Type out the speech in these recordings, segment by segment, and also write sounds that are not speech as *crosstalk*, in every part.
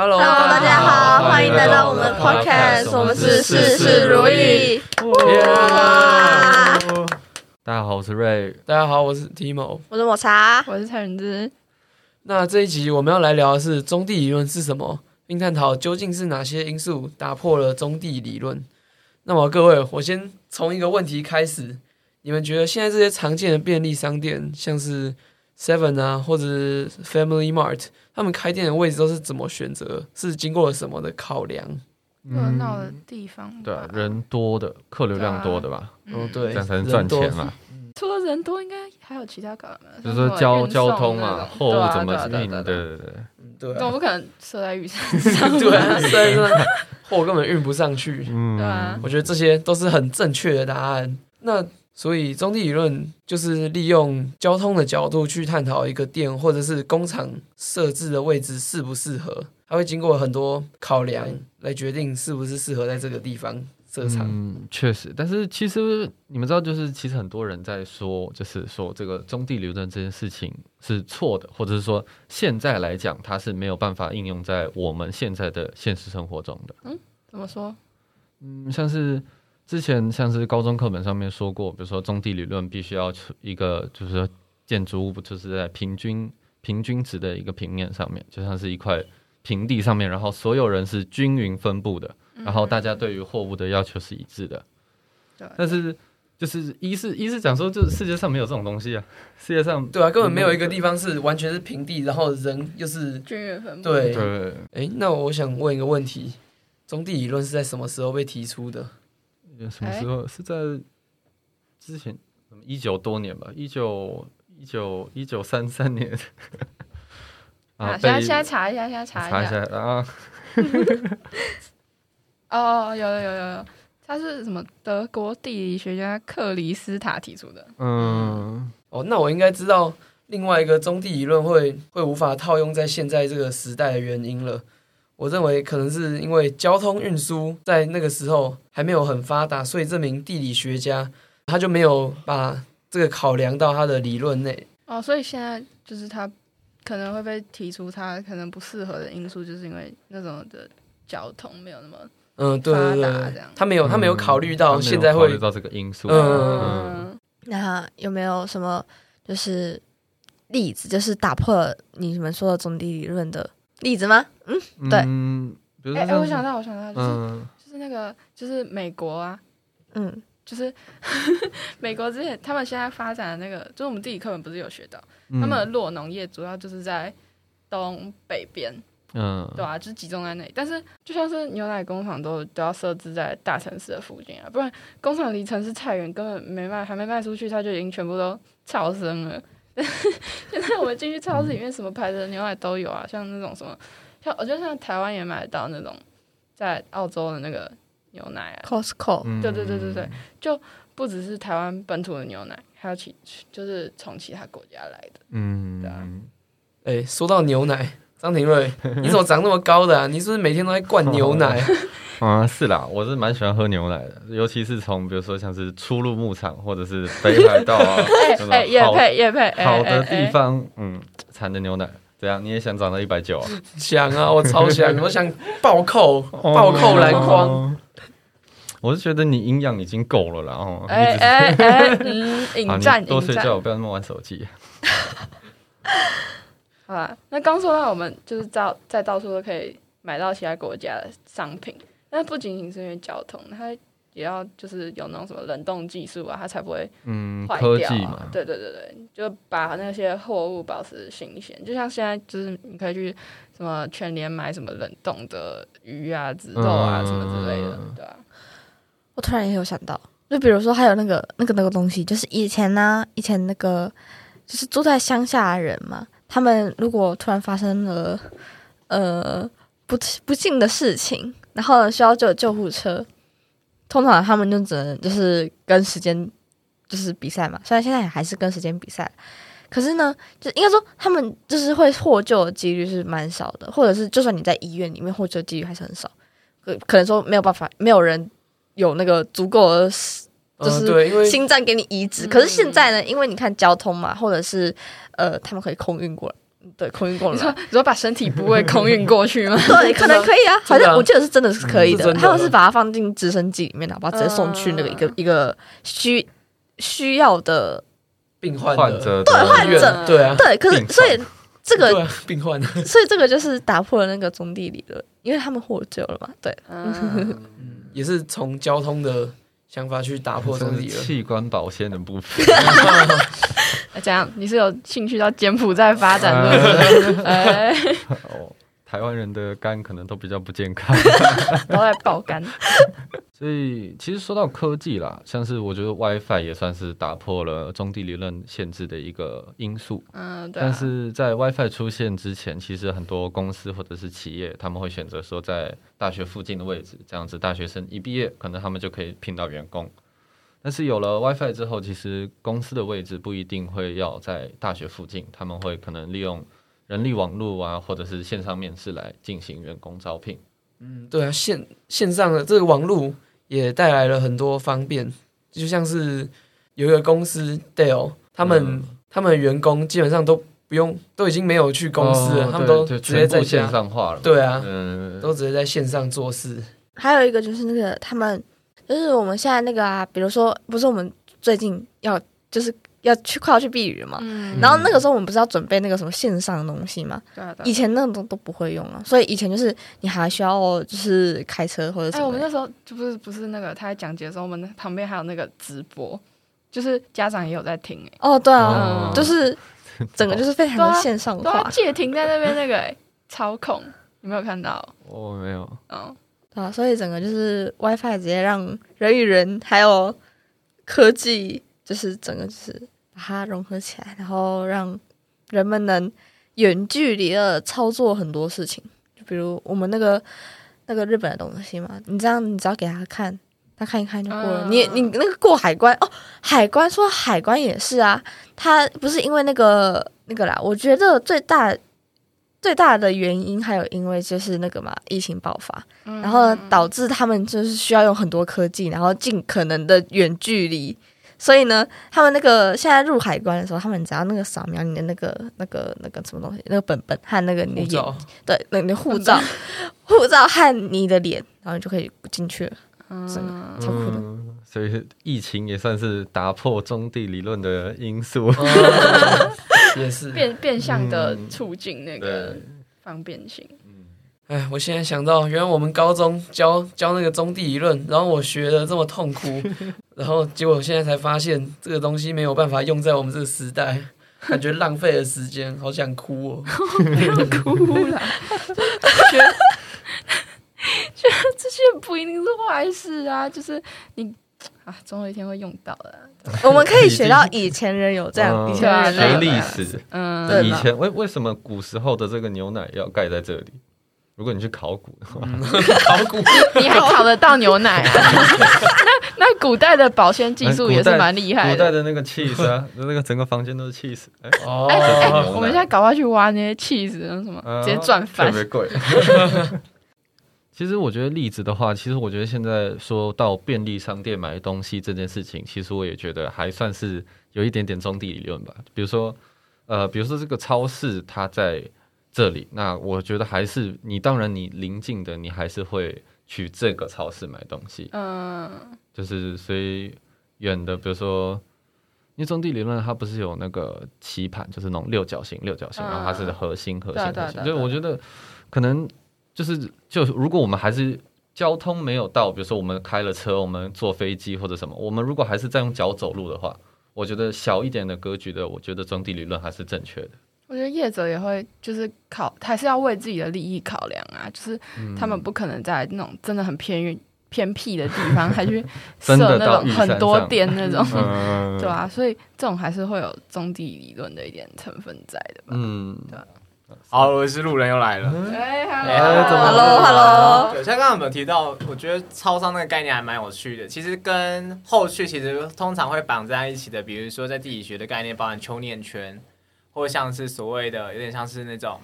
Hello，大家好，欢迎来到我们的 Podcast，我们是事事如意。大家好，我是瑞。大家好，我是 Timo。我是抹茶，我是蔡元之。那这一集我们要来聊的是中地理论是什么，并探讨究竟是哪些因素打破了中地理论。那么各位，我先从一个问题开始：你们觉得现在这些常见的便利商店，像是 Seven 啊，或者是 Family Mart，他们开店的位置都是怎么选择？是经过了什么的考量？热闹的地方，对啊，人多的，客流量多的吧？哦，对，这样才能赚钱嘛。除了人多，应该还有其他考量，就是说交交通啊，货物怎么运？对对对对，总不可能设在雨山上，*laughs* 对啊，设在那货根本运不上去。嗯，对啊，我觉得这些都是很正确的答案。那所以中地理论就是利用交通的角度去探讨一个店或者是工厂设置的位置适不适合，它会经过很多考量来决定是不是适合在这个地方设厂。嗯，确实，但是其实你们知道，就是其实很多人在说，就是说这个中地理论这件事情是错的，或者是说现在来讲，它是没有办法应用在我们现在的现实生活中的。嗯，怎么说？嗯，像是之前像是高中课本上面说过，比如说中地理论必须要一个，就是说建筑物就是在平均平均值的一个平面上面，就像是一块平地上面，然后所有人是均匀分布的。然后大家对于货物的要求是一致的，对。但是就是一是一是讲说，就是世界上没有这种东西啊，世界上对啊，根本没有一个地方是完全是平地，然后人又是均匀分布。对对。哎，那我想问一个问题：中地理论是在什么时候被提出的？什么时候？是在之前一九多年吧，一九一九一九三三年。*laughs* 啊，现在现在查一下，现在查一下啊。*laughs* 哦，有有有有有，他是什么德国地理学家克里斯塔提出的。嗯，哦，那我应该知道另外一个中地理论会会无法套用在现在这个时代的原因了。我认为可能是因为交通运输在那个时候还没有很发达，所以这名地理学家他就没有把这个考量到他的理论内。哦，所以现在就是他可能会被提出他可能不适合的因素，就是因为那种的交通没有那么。嗯，对对对，他没有，他没有考虑到现在会考虑到这个因素。嗯，嗯，那有没有什么就是例子，就是打破了你们说的总地理论的例子吗？嗯，对。嗯，哎哎，我想到，我想到，就是、嗯、就是那个，就是美国啊，嗯，就是 *laughs* 美国之前他们现在发展的那个，就是我们地理课本不是有学到，嗯、他们的落农业主要就是在东北边。嗯，对啊，就是集中在那里。但是，就像是牛奶工厂都都要设置在大城市的附近啊，不然工厂离城市太远，根本没卖，还没卖出去，它就已经全部都超生了。*laughs* 现在我们进去超市里面，什么牌子的牛奶都有啊，像那种什么，像我觉得像台湾也买得到那种，在澳洲的那个牛奶啊，Costco，对对对对对，就不只是台湾本土的牛奶，还有其就是从其他国家来的，嗯，对啊。哎，说到牛奶。张庭瑞，*laughs* 你怎么长那么高的啊？你是不是每天都在灌牛奶？*laughs* 啊，是啦，我是蛮喜欢喝牛奶的，尤其是从比如说像是初入牧场或者是北海道啊，*laughs* 哎，也配也配，好的地方，嗯，产的牛奶，怎样？你也想长到一百九啊？想啊，我超想，我想暴扣暴扣篮筐。我是觉得你营养已经够了啦，哦，哎哎哎，嗯，引战，多睡觉，不要那么玩手机。好啦，那刚说到我们就是到在到处都可以买到其他国家的商品，那不仅仅是因为交通，它也要就是有那种什么冷冻技术啊，它才不会嗯坏掉啊。嘛对对对对，就把那些货物保持新鲜。就像现在就是你可以去什么全联买什么冷冻的鱼啊、子肉啊、嗯、什么之类的，对吧、啊？我突然也有想到，就比如说还有那个那个那个东西，就是以前呢、啊，以前那个就是住在乡下的人嘛。他们如果突然发生了呃不不幸的事情，然后需要救救护车，通常他们就只能就是跟时间就是比赛嘛。虽然现在也还是跟时间比赛，可是呢，就应该说他们就是会获救的几率是蛮少的，或者是就算你在医院里面获救几率还是很少。可可能说没有办法，没有人有那个足够的就是心脏给你移植。可是现在呢，因为你看交通嘛，或者是。呃，他们可以空运过来，对，空运过来。你说你说把身体部位空运过去吗？*laughs* 对，可能可以啊，*laughs* 反正我记得是真的是可以的。他们是把它放进直升机里面，然后把直接送去那个一个、嗯、一个需需要的病患患者对患者对啊对，可是所以这个、啊、病患，*laughs* 所以这个就是打破了那个中地理论，因为他们获救了嘛。对，嗯，也是从交通的想法去打破这个理论，器官保鲜的部分。*laughs* 这样，你是有兴趣到柬埔寨发展的？*laughs* 哎，哦，台湾人的肝可能都比较不健康，*laughs* 都在爆肝。*laughs* 所以，其实说到科技啦，像是我觉得 WiFi 也算是打破了中地理论限制的一个因素。嗯，对啊。但是在 WiFi 出现之前，其实很多公司或者是企业，他们会选择说在大学附近的位置，这样子大学生一毕业，可能他们就可以聘到员工。但是有了 WiFi 之后，其实公司的位置不一定会要在大学附近，他们会可能利用人力网络啊，或者是线上面试来进行员工招聘。嗯，对啊，线线上的这个网络也带来了很多方便，就像是有一个公司 Dell，他们、嗯、他们的员工基本上都不用，都已经没有去公司了，哦、他们都直接在线上化了。对啊，嗯，都直接在线上做事。还有一个就是那个他们。就是我们现在那个啊，比如说，不是我们最近要就是要去快要去避雨嘛，然后那个时候我们不是要准备那个什么线上的东西嘛？对、以前那种都都不会用啊，所以以前就是你还需要就是开车或者什么。哎，我们那时候就不是不是那个他在讲解的时候，我们旁边还有那个直播，就是家长也有在听哎、哦，对啊，就是整个就是非常的线上化。借停在那边那个、操控，你没有看到？我没有。嗯。啊，所以整个就是 WiFi 直接让人与人还有科技，就是整个就是把它融合起来，然后让人们能远距离的操作很多事情。就比如我们那个那个日本的东西嘛，你这样你只要给他看，他看一看就过了。嗯、你你那个过海关哦，海关说海关也是啊，他不是因为那个那个啦，我觉得最大。最大的原因还有因为就是那个嘛，疫情爆发，嗯、然后导致他们就是需要用很多科技，然后尽可能的远距离，所以呢，他们那个现在入海关的时候，他们只要那个扫描你的那个那个那个什么东西，那个本本和那个你的眼，对，那你的护照，护照和你的脸，然后你就可以进去了，嗯，超酷的。嗯，所以疫情也算是打破中地理论的因素。嗯 *laughs* 也是变变相的促进那个方便性。嗯，哎，我现在想到，原来我们高中教教那个中地理论，然后我学的这么痛苦，*laughs* 然后结果我现在才发现这个东西没有办法用在我们这个时代，感觉浪费了时间，好想哭哦！*laughs* 不要哭了，觉得觉得这些不一定是坏事啊，就是你。啊，总有一天会用到的。*laughs* 我们可以学到以前人有这样，以前人学历史。嗯，以前为为什么古时候的这个牛奶要盖在这里？如果你去考古的话，*laughs* 考古你还考得到牛奶啊？*laughs* 那那古代的保鲜技术也是蛮厉害的。古代的那个起司啊，那个整个房间都是起司。哦，哎，我们现在赶快去挖那些起司，什么直接赚翻，特别贵。*laughs* 其实我觉得例子的话，其实我觉得现在说到便利商店买东西这件事情，其实我也觉得还算是有一点点中地理论吧。比如说，呃，比如说这个超市它在这里，那我觉得还是你当然你临近的你还是会去这个超市买东西。嗯，就是所以远的，比如说，因为中地理论它不是有那个棋盘，就是那种六角形、六角形，然后它是核心、核心、核心，就我觉得可能。就是，就如果我们还是交通没有到，比如说我们开了车，我们坐飞机或者什么，我们如果还是在用脚走路的话，我觉得小一点的格局的，我觉得中地理论还是正确的。我觉得业者也会就是考，还是要为自己的利益考量啊，就是他们不可能在那种真的很偏远偏僻的地方，还去 *laughs* 设那种很多店那种，*laughs* 对啊？所以这种还是会有中地理论的一点成分在的吧？嗯，对。好，我是路人又来了。哎，Hello，Hello，Hello。对，像刚刚有没有提到？我觉得超商那个概念还蛮有趣的。其实跟后续其实通常会绑在一起的，比如说在地理学的概念，包含丘念圈，或者像是所谓的有点像是那种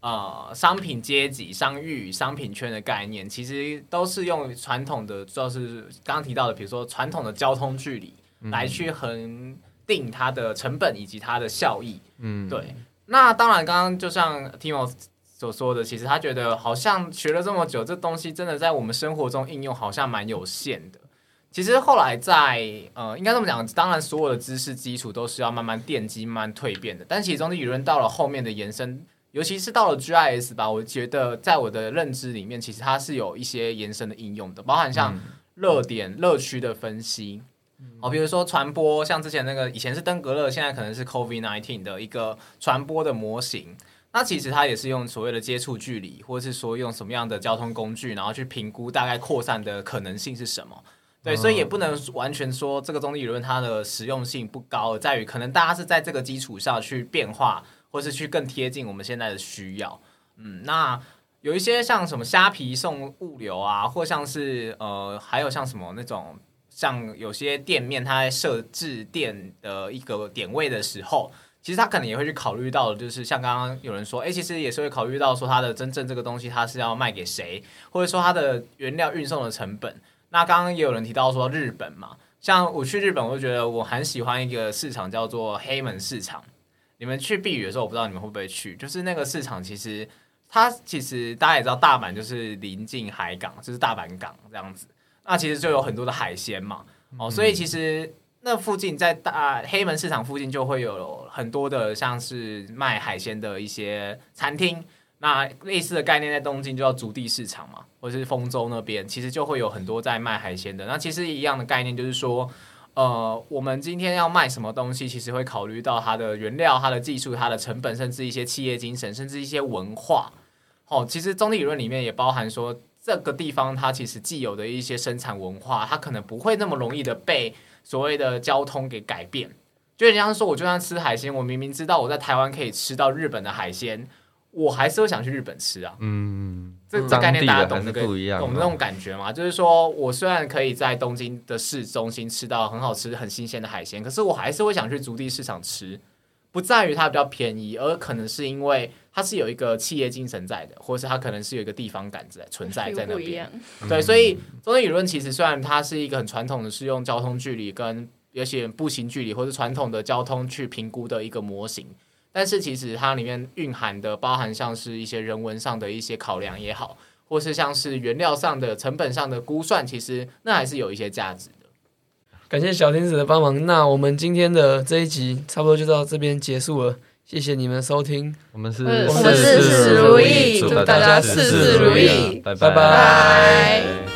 呃商品阶级、商誉、商品圈的概念，其实都是用传统的，就是刚刚提到的，比如说传统的交通距离来去衡定它的成本以及它的效益。嗯，对。那当然，刚刚就像 Timo 所说的，其实他觉得好像学了这么久，这东西真的在我们生活中应用好像蛮有限的。其实后来在呃，应该这么讲，当然所有的知识基础都是要慢慢奠基、慢慢蜕变的。但其中的理论到了后面的延伸，尤其是到了 GIS 吧，我觉得在我的认知里面，其实它是有一些延伸的应用的，包含像热点、热区的分析。好，比如说传播，像之前那个以前是登革热，现在可能是 COVID nineteen 的一个传播的模型。那其实它也是用所谓的接触距离，或者是说用什么样的交通工具，然后去评估大概扩散的可能性是什么。对，所以也不能完全说这个中立理论它的实用性不高，在于可能大家是在这个基础上去变化，或是去更贴近我们现在的需要。嗯，那有一些像什么虾皮送物流啊，或像是呃，还有像什么那种。像有些店面，它在设置店的一个点位的时候，其实他可能也会去考虑到，就是像刚刚有人说，哎，其实也是会考虑到说它的真正这个东西它是要卖给谁，或者说它的原料运送的成本。那刚刚也有人提到说日本嘛，像我去日本，我就觉得我很喜欢一个市场叫做黑门市场。你们去避雨的时候，我不知道你们会不会去，就是那个市场，其实它其实大家也知道，大阪就是临近海港，就是大阪港这样子。那其实就有很多的海鲜嘛，哦，所以其实那附近在大黑门市场附近就会有很多的像是卖海鲜的一些餐厅。那类似的概念在东京就叫足地市场嘛，或者是丰州那边，其实就会有很多在卖海鲜的。那其实一样的概念就是说，呃，我们今天要卖什么东西，其实会考虑到它的原料、它的技术、它的成本，甚至一些企业精神，甚至一些文化。哦，其实中地理论里面也包含说。这个地方它其实既有的一些生产文化，它可能不会那么容易的被所谓的交通给改变。就人家说，我就算吃海鲜，我明明知道我在台湾可以吃到日本的海鲜，我还是会想去日本吃啊。嗯，这这概念大家懂那个懂那种感觉吗？就是说我虽然可以在东京的市中心吃到很好吃、很新鲜的海鲜，可是我还是会想去足地市场吃。不在于它比较便宜，而可能是因为它是有一个企业精神在的，或者是它可能是有一个地方感在存在在那边。对，所以中地理论其实虽然它是一个很传统的，是用交通距离跟有些步行距离或者传统的交通去评估的一个模型，但是其实它里面蕴含的包含像是一些人文上的一些考量也好，或是像是原料上的成本上的估算，其实那还是有一些价值的。感谢小天子的帮忙，那我们今天的这一集差不多就到这边结束了，谢谢你们收听，我们是我们是事事如意，祝大家事事如意，拜拜。拜拜。